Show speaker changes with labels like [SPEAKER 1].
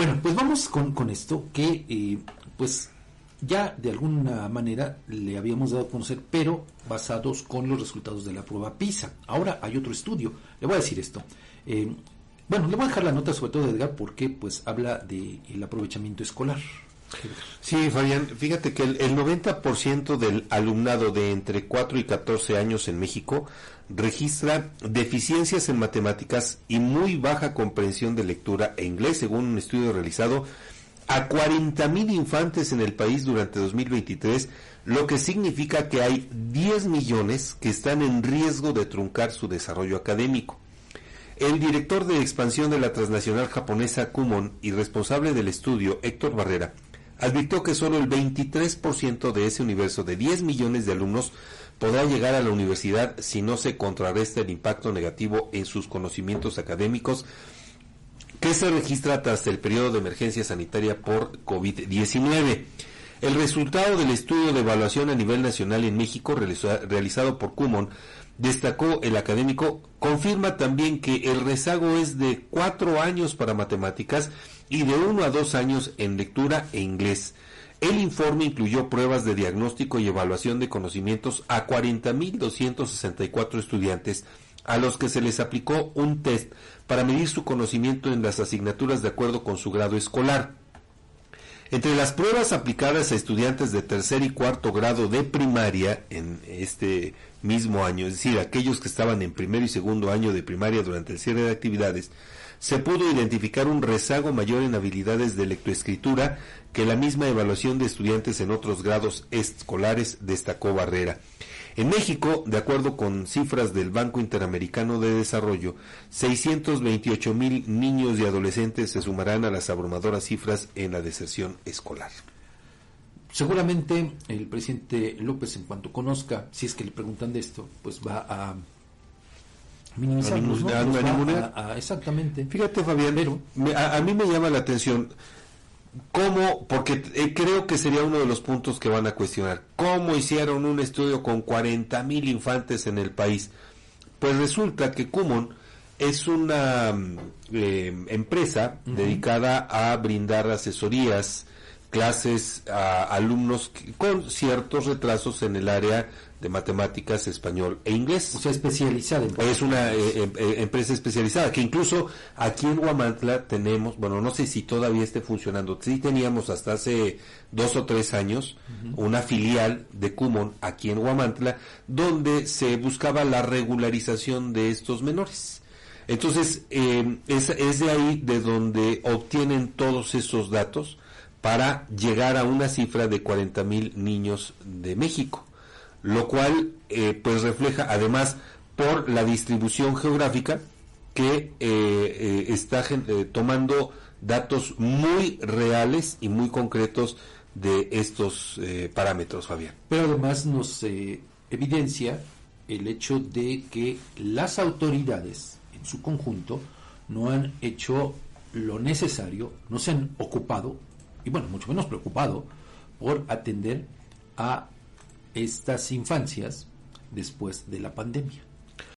[SPEAKER 1] Bueno, pues vamos con, con esto que eh, pues ya de alguna manera le habíamos dado a conocer, pero basados con los resultados de la prueba PISA. Ahora hay otro estudio. Le voy a decir esto. Eh, bueno, le voy a dejar la nota sobre todo de Edgar porque pues habla del el aprovechamiento escolar.
[SPEAKER 2] Sí, Fabián, fíjate que el, el 90% del alumnado de entre 4 y 14 años en México registra deficiencias en matemáticas y muy baja comprensión de lectura e inglés, según un estudio realizado a 40.000 infantes en el país durante 2023, lo que significa que hay 10 millones que están en riesgo de truncar su desarrollo académico. El director de expansión de la transnacional japonesa Kumon y responsable del estudio, Héctor Barrera, advirtió que solo el 23% de ese universo de 10 millones de alumnos podrá llegar a la universidad si no se contrarresta el impacto negativo en sus conocimientos académicos que se registra tras el periodo de emergencia sanitaria por COVID-19. El resultado del estudio de evaluación a nivel nacional en México realizado por Kumon destacó el académico, confirma también que el rezago es de cuatro años para matemáticas y de uno a dos años en lectura e inglés. El informe incluyó pruebas de diagnóstico y evaluación de conocimientos a 40.264 estudiantes a los que se les aplicó un test para medir su conocimiento en las asignaturas de acuerdo con su grado escolar. Entre las pruebas aplicadas a estudiantes de tercer y cuarto grado de primaria en este mismo año, es decir, aquellos que estaban en primero y segundo año de primaria durante el cierre de actividades, se pudo identificar un rezago mayor en habilidades de lectoescritura que la misma evaluación de estudiantes en otros grados escolares destacó Barrera. En México, de acuerdo con cifras del Banco Interamericano de Desarrollo, 628 mil niños y adolescentes se sumarán a las abrumadoras cifras en la deserción escolar.
[SPEAKER 1] Seguramente el presidente López, en cuanto conozca, si es que le preguntan de esto, pues va a minimizar. exactamente.
[SPEAKER 2] Fíjate, Fabián, Pero, a, a mí me llama la atención ¿Cómo? Porque eh, creo que sería uno de los puntos que van a cuestionar. ¿Cómo hicieron un estudio con 40 mil infantes en el país? Pues resulta que Kumon es una mm, eh, empresa dedicada a brindar asesorías, clases a alumnos con ciertos retrasos en el área de matemáticas, español e inglés.
[SPEAKER 1] O sea, especializada.
[SPEAKER 2] es una eh, em, eh, empresa especializada que incluso aquí en Huamantla tenemos, bueno, no sé si todavía esté funcionando, sí teníamos hasta hace dos o tres años una filial de Kumon aquí en Huamantla donde se buscaba la regularización de estos menores. Entonces, em, es, es de ahí de donde obtienen todos esos datos para llegar a una cifra de 40 mil niños de México lo cual eh, pues refleja además por la distribución geográfica que eh, eh, está tomando datos muy reales y muy concretos de estos parámetros, Fabián.
[SPEAKER 1] Pero además nos evidencia el hecho de que las autoridades en su conjunto no han hecho lo necesario, no se han ocupado, y bueno, mucho menos preocupado, por atender a estas infancias después de la pandemia.